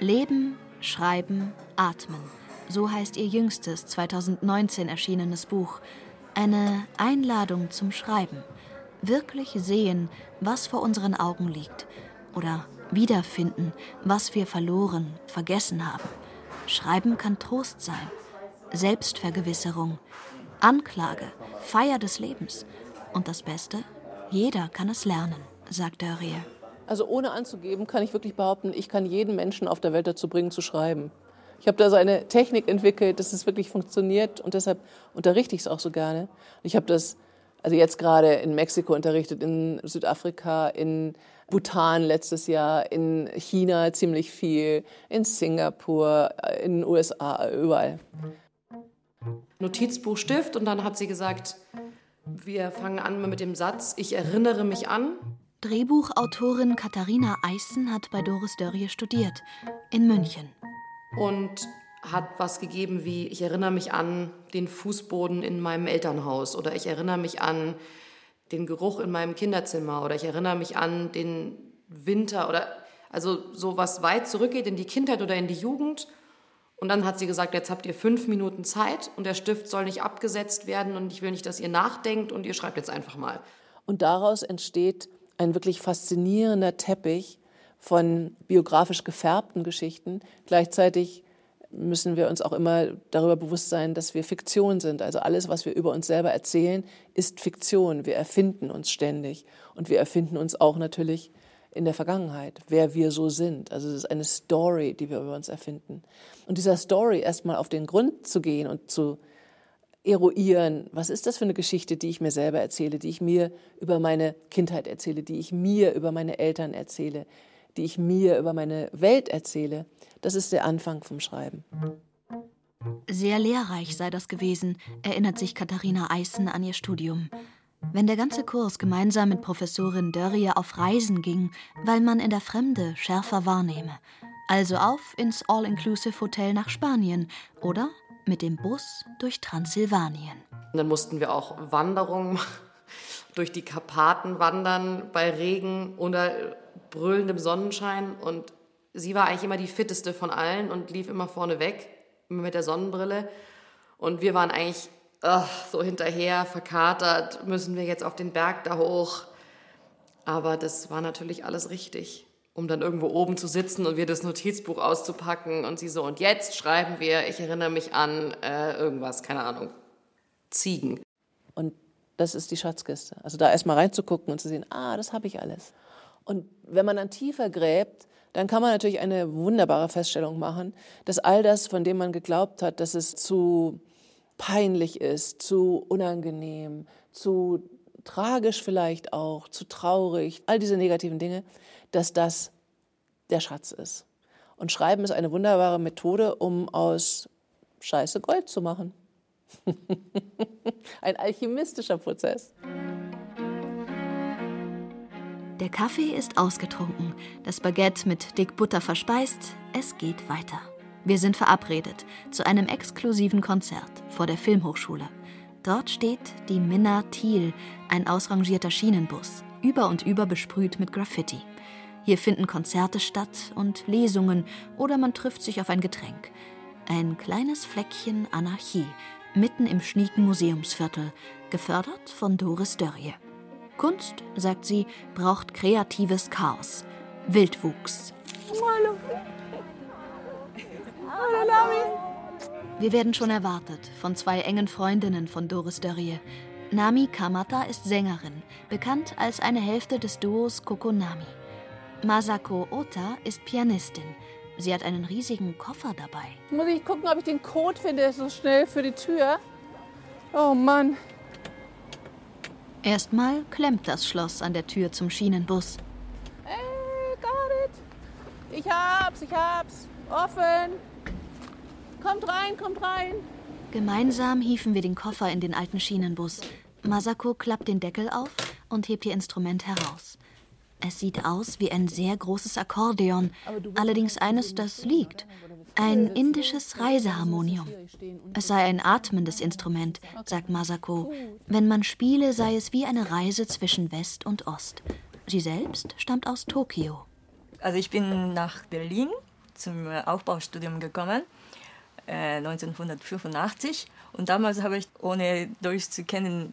Leben, Schreiben, Atmen. So heißt ihr jüngstes 2019 erschienenes Buch. Eine Einladung zum Schreiben. Wirklich sehen, was vor unseren Augen liegt. Oder wiederfinden, was wir verloren, vergessen haben. Schreiben kann Trost sein, Selbstvergewisserung, Anklage, Feier des Lebens. Und das Beste, jeder kann es lernen, sagt Dörrie. Also ohne anzugeben, kann ich wirklich behaupten, ich kann jeden Menschen auf der Welt dazu bringen, zu schreiben. Ich habe da so eine Technik entwickelt, dass es wirklich funktioniert und deshalb unterrichte ich es auch so gerne. Und ich habe das also jetzt gerade in Mexiko unterrichtet, in Südafrika, in Bhutan letztes Jahr, in China ziemlich viel, in Singapur, in den USA, überall. Notizbuch, Stift und dann hat sie gesagt, wir fangen an mit dem Satz, ich erinnere mich an. Drehbuchautorin Katharina Eissen hat bei Doris Dörrie studiert, in München. Und hat was gegeben wie, ich erinnere mich an den Fußboden in meinem Elternhaus oder ich erinnere mich an den Geruch in meinem Kinderzimmer oder ich erinnere mich an den Winter oder also so was weit zurückgeht in die Kindheit oder in die Jugend. Und dann hat sie gesagt, jetzt habt ihr fünf Minuten Zeit und der Stift soll nicht abgesetzt werden und ich will nicht, dass ihr nachdenkt und ihr schreibt jetzt einfach mal. Und daraus entsteht ein wirklich faszinierender Teppich von biografisch gefärbten Geschichten. Gleichzeitig müssen wir uns auch immer darüber bewusst sein, dass wir Fiktion sind. Also alles, was wir über uns selber erzählen, ist Fiktion. Wir erfinden uns ständig und wir erfinden uns auch natürlich in der Vergangenheit, wer wir so sind. Also es ist eine Story, die wir über uns erfinden. Und dieser Story erstmal auf den Grund zu gehen und zu eruieren, was ist das für eine Geschichte, die ich mir selber erzähle, die ich mir über meine Kindheit erzähle, die ich mir über meine Eltern erzähle, die ich mir über meine Welt erzähle, das ist der Anfang vom Schreiben. Sehr lehrreich sei das gewesen, erinnert sich Katharina Eissen an ihr Studium. Wenn der ganze Kurs gemeinsam mit Professorin Dörrie auf Reisen ging, weil man in der Fremde schärfer wahrnehme. Also auf ins All-Inclusive-Hotel nach Spanien oder mit dem Bus durch Transsilvanien. Dann mussten wir auch Wanderungen durch die Karpaten wandern bei Regen oder brüllendem Sonnenschein. Und sie war eigentlich immer die fitteste von allen und lief immer vorne weg mit der Sonnenbrille. Und wir waren eigentlich ach, so hinterher, verkatert, müssen wir jetzt auf den Berg da hoch. Aber das war natürlich alles richtig, um dann irgendwo oben zu sitzen und wir das Notizbuch auszupacken und sie so, und jetzt schreiben wir, ich erinnere mich an äh, irgendwas, keine Ahnung, Ziegen. Und das ist die Schatzkiste. Also da erstmal reinzugucken und zu sehen, ah, das habe ich alles. Und wenn man dann tiefer gräbt, dann kann man natürlich eine wunderbare Feststellung machen, dass all das, von dem man geglaubt hat, dass es zu peinlich ist, zu unangenehm, zu tragisch vielleicht auch, zu traurig, all diese negativen Dinge, dass das der Schatz ist. Und Schreiben ist eine wunderbare Methode, um aus Scheiße Gold zu machen. (laughs) Ein alchemistischer Prozess. Der Kaffee ist ausgetrunken, das Baguette mit dick Butter verspeist, es geht weiter. Wir sind verabredet zu einem exklusiven Konzert vor der Filmhochschule. Dort steht die Minna Thiel, ein ausrangierter Schienenbus, über und über besprüht mit Graffiti. Hier finden Konzerte statt und Lesungen oder man trifft sich auf ein Getränk. Ein kleines Fleckchen Anarchie, mitten im schnieken Museumsviertel, gefördert von Doris Dörrie. Kunst, sagt sie, braucht kreatives Chaos, Wildwuchs. Wir werden schon erwartet von zwei engen Freundinnen von Doris Dörrie. Nami Kamata ist Sängerin, bekannt als eine Hälfte des Duos Kokonami. Masako Ota ist Pianistin. Sie hat einen riesigen Koffer dabei. Muss ich gucken, ob ich den Code finde, so schnell für die Tür. Oh Mann. Erstmal klemmt das Schloss an der Tür zum Schienenbus. Hey, got it. Ich hab's, ich hab's. Offen. Kommt rein, kommt rein. Gemeinsam hieven wir den Koffer in den alten Schienenbus. Masako klappt den Deckel auf und hebt ihr Instrument heraus. Es sieht aus wie ein sehr großes Akkordeon, allerdings eines, das liegt. Ein indisches Reiseharmonium. Es sei ein atmendes Instrument, sagt Masako. Wenn man spiele, sei es wie eine Reise zwischen West und Ost. Sie selbst stammt aus Tokio. Also ich bin nach Berlin zum Aufbaustudium gekommen, äh, 1985. Und damals habe ich, ohne durchzukennen,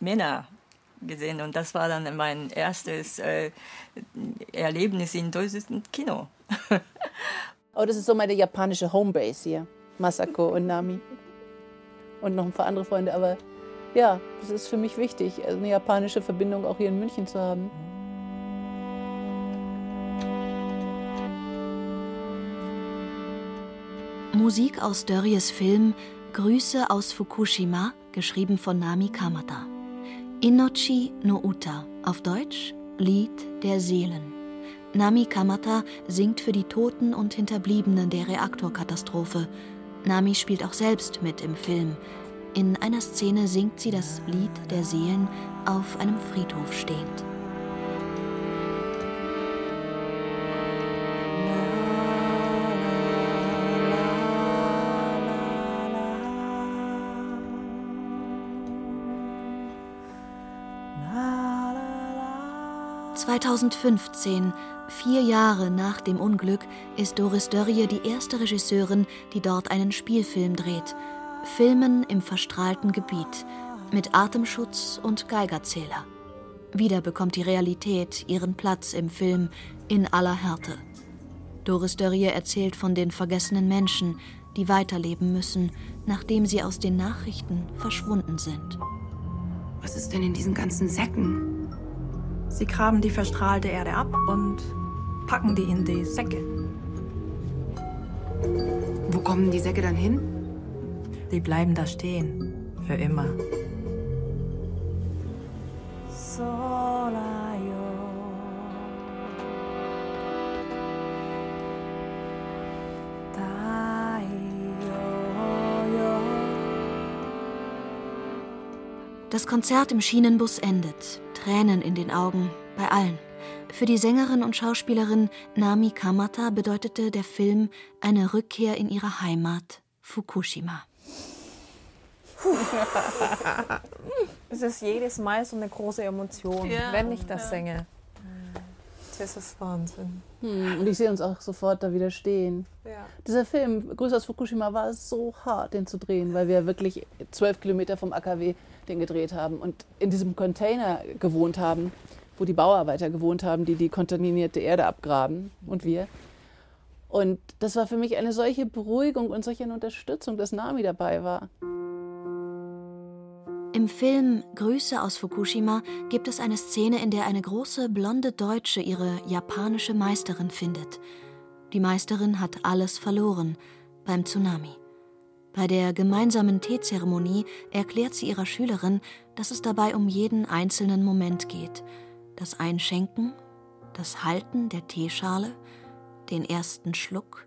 Männer gesehen. Und das war dann mein erstes äh, Erlebnis in deutschem Kino. (laughs) oh, das ist so meine japanische Homebase hier. Masako und Nami. Und noch ein paar andere Freunde. Aber ja, das ist für mich wichtig, eine japanische Verbindung auch hier in München zu haben. Musik aus Dörries Film Grüße aus Fukushima, geschrieben von Nami Kamata. Inochi no Uta, auf Deutsch Lied der Seelen. Nami Kamata singt für die Toten und Hinterbliebenen der Reaktorkatastrophe. Nami spielt auch selbst mit im Film. In einer Szene singt sie das Lied der Seelen auf einem Friedhof stehend. »2015, vier Jahre nach dem Unglück, ist Doris Dörrie die erste Regisseurin, die dort einen Spielfilm dreht. Filmen im verstrahlten Gebiet, mit Atemschutz und Geigerzähler. Wieder bekommt die Realität ihren Platz im Film in aller Härte. Doris Dörrie erzählt von den vergessenen Menschen, die weiterleben müssen, nachdem sie aus den Nachrichten verschwunden sind. Was ist denn in diesen ganzen Säcken? Sie graben die verstrahlte Erde ab und packen die in die Säcke. Wo kommen die Säcke dann hin? Die bleiben da stehen. Für immer. Das Konzert im Schienenbus endet. Tränen in den Augen, bei allen. Für die Sängerin und Schauspielerin Nami Kamata bedeutete der Film eine Rückkehr in ihre Heimat, Fukushima. (laughs) es ist jedes Mal so eine große Emotion, Ja. wenn ich das Ja. singe. Das ist Wahnsinn. Hm, und ich sehe uns auch sofort da wieder stehen. Ja. Dieser Film, Grüße aus Fukushima, war so hart, den zu drehen, weil wir wirklich zwölf Kilometer vom AKW den gedreht haben und in diesem Container gewohnt haben, wo die Bauarbeiter gewohnt haben, die die kontaminierte Erde abgraben und wir. Und das war für mich eine solche Beruhigung und solche Unterstützung, dass Nami dabei war. Im Film Grüße aus Fukushima gibt es eine Szene, in der eine große blonde Deutsche ihre japanische Meisterin findet. Die Meisterin hat alles verloren beim Tsunami. Bei der gemeinsamen Teezeremonie erklärt sie ihrer Schülerin, dass es dabei um jeden einzelnen Moment geht. Das Einschenken, das Halten der Teeschale, den ersten Schluck,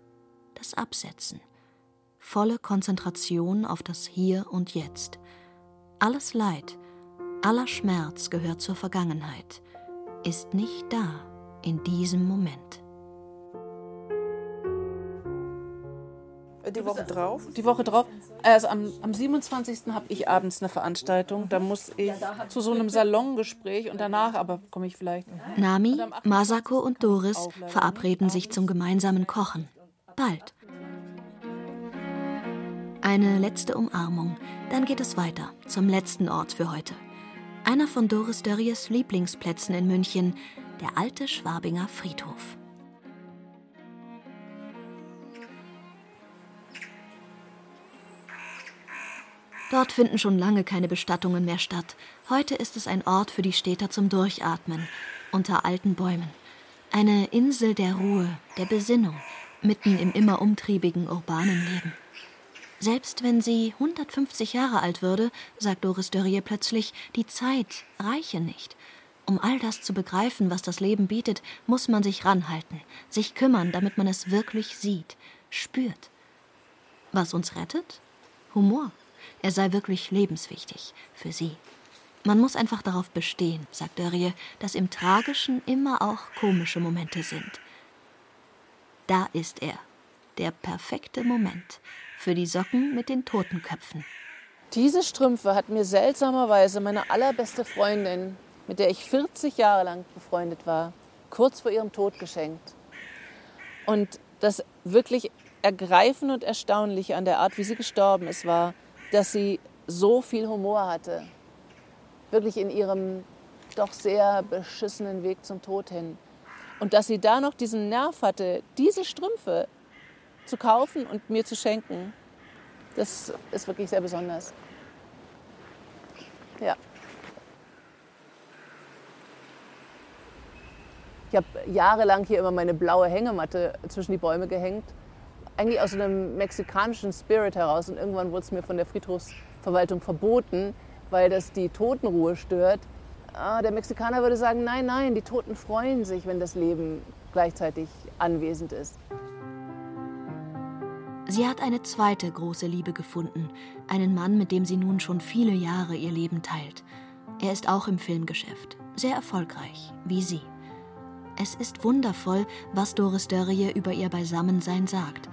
das Absetzen. Volle Konzentration auf das Hier und Jetzt. Alles Leid, aller Schmerz gehört zur Vergangenheit, ist nicht da in diesem Moment. Die Woche drauf? Die Woche drauf. Also am, am 27. habe ich abends eine Veranstaltung. Da muss ich zu so einem Salongespräch und danach aber komme ich vielleicht. Nami, Masako und Doris verabreden sich zum gemeinsamen Kochen. Bald. Eine letzte Umarmung, dann geht es weiter zum letzten Ort für heute. Einer von Doris Dörries Lieblingsplätzen in München, der alte Schwabinger Friedhof. Dort finden schon lange keine Bestattungen mehr statt. Heute ist es ein Ort für die Städter zum Durchatmen, unter alten Bäumen. Eine Insel der Ruhe, der Besinnung, mitten im immer umtriebigen urbanen Leben. Selbst wenn sie 150 Jahre alt würde, sagt Doris Dörrie plötzlich, die Zeit reiche nicht. Um all das zu begreifen, was das Leben bietet, muss man sich ranhalten, sich kümmern, damit man es wirklich sieht, spürt. Was uns rettet? Humor. Er sei wirklich lebenswichtig für sie. Man muss einfach darauf bestehen, sagt Dörrie, dass im Tragischen immer auch komische Momente sind. Da ist er, der perfekte Moment für die Socken mit den Totenköpfen. Diese Strümpfe hat mir seltsamerweise meine allerbeste Freundin, mit der ich 40 Jahre lang befreundet war, kurz vor ihrem Tod geschenkt. Und das wirklich ergreifende und erstaunliche an der Art, wie sie gestorben ist, war, dass sie so viel Humor hatte. Wirklich in ihrem doch sehr beschissenen Weg zum Tod hin. Und dass sie da noch diesen Nerv hatte, diese Strümpfe zu kaufen und mir zu schenken, das ist wirklich sehr besonders. Ja. Ich habe jahrelang hier immer meine blaue Hängematte zwischen die Bäume gehängt. Eigentlich aus einem mexikanischen Spirit heraus. Und irgendwann wurde es mir von der Friedhofsverwaltung verboten, weil das die Totenruhe stört. Ah, der Mexikaner würde sagen, nein, nein, die Toten freuen sich, wenn das Leben gleichzeitig anwesend ist. Sie hat eine zweite große Liebe gefunden, einen Mann, mit dem sie nun schon viele Jahre ihr Leben teilt. Er ist auch im Filmgeschäft, sehr erfolgreich, wie sie. Es ist wundervoll, was Doris Dörrie über ihr Beisammensein sagt.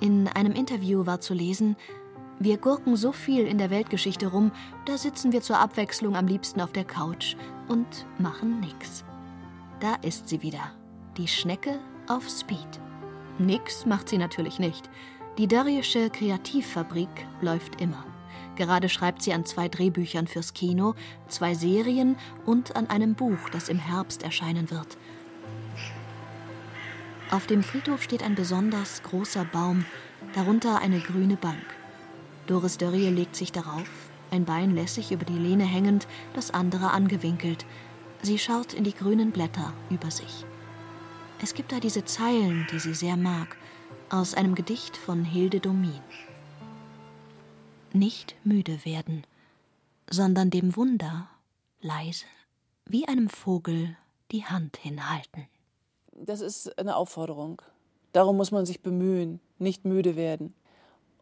In einem Interview war zu lesen, wir gurken so viel in der Weltgeschichte rum, da sitzen wir zur Abwechslung am liebsten auf der Couch und machen nix. Da ist sie wieder, die Schnecke auf Speed. Nix macht sie natürlich nicht. Die Dörriesche Kreativfabrik läuft immer. Gerade schreibt sie an zwei Drehbüchern fürs Kino, zwei Serien und an einem Buch, das im Herbst erscheinen wird. Auf dem Friedhof steht ein besonders großer Baum, darunter eine grüne Bank. Doris Dörrie legt sich darauf, ein Bein lässig über die Lehne hängend, das andere angewinkelt. Sie schaut in die grünen Blätter über sich. Es gibt da diese Zeilen, die sie sehr mag, aus einem Gedicht von Hilde Domin. Nicht müde werden, sondern dem Wunder leise, wie einem Vogel, die Hand hinhalten. Das ist eine Aufforderung. Darum muss man sich bemühen, nicht müde werden.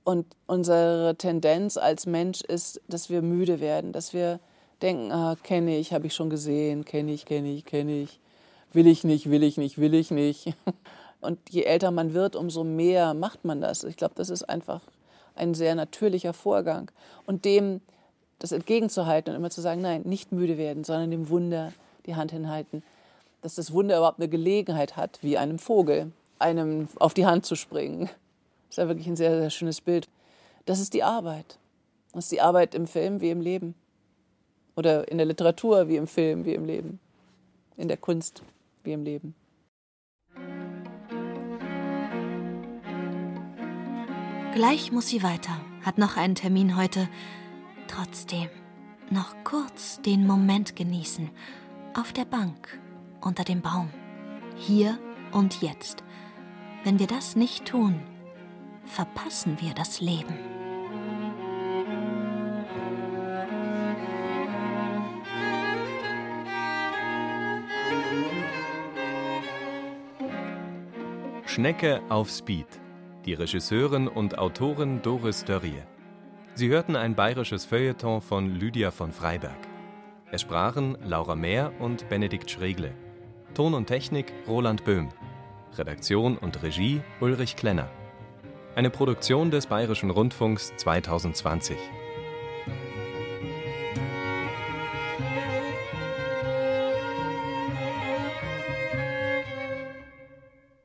Und unsere Tendenz als Mensch ist, dass wir müde werden, dass wir denken, ah, kenne ich, habe ich schon gesehen, kenne ich, kenne ich, kenne ich, will ich nicht, will ich nicht, will ich nicht. (laughs) Und je älter man wird, umso mehr macht man das. Ich glaube, das ist einfach ein sehr natürlicher Vorgang. Und dem das entgegenzuhalten und immer zu sagen, nein, nicht müde werden, sondern dem Wunder die Hand hinhalten. Dass das Wunder überhaupt eine Gelegenheit hat, wie einem Vogel, einem auf die Hand zu springen. Das ist ja wirklich ein sehr, sehr schönes Bild. Das ist die Arbeit. Das ist die Arbeit im Film wie im Leben. Oder in der Literatur wie im Film wie im Leben. In der Kunst wie im Leben. Gleich muss sie weiter, hat noch einen Termin heute. Trotzdem, noch kurz den Moment genießen. Auf der Bank, unter dem Baum. Hier und jetzt. Wenn wir das nicht tun, verpassen wir das Leben. Schnecke auf Speed. Die Regisseurin und Autorin Doris Dörrie. Sie hörten ein bayerisches Feuilleton von Lydia von Freiberg. Es sprachen Laura Mehr und Benedikt Schregle. Ton und Technik Roland Böhm. Redaktion und Regie Ulrich Klenner. Eine Produktion des Bayerischen Rundfunks 2020.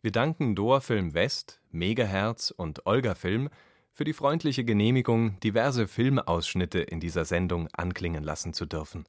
Wir danken Doa West, Megahertz und Olga Film für die freundliche Genehmigung, diverse Filmausschnitte in dieser Sendung anklingen lassen zu dürfen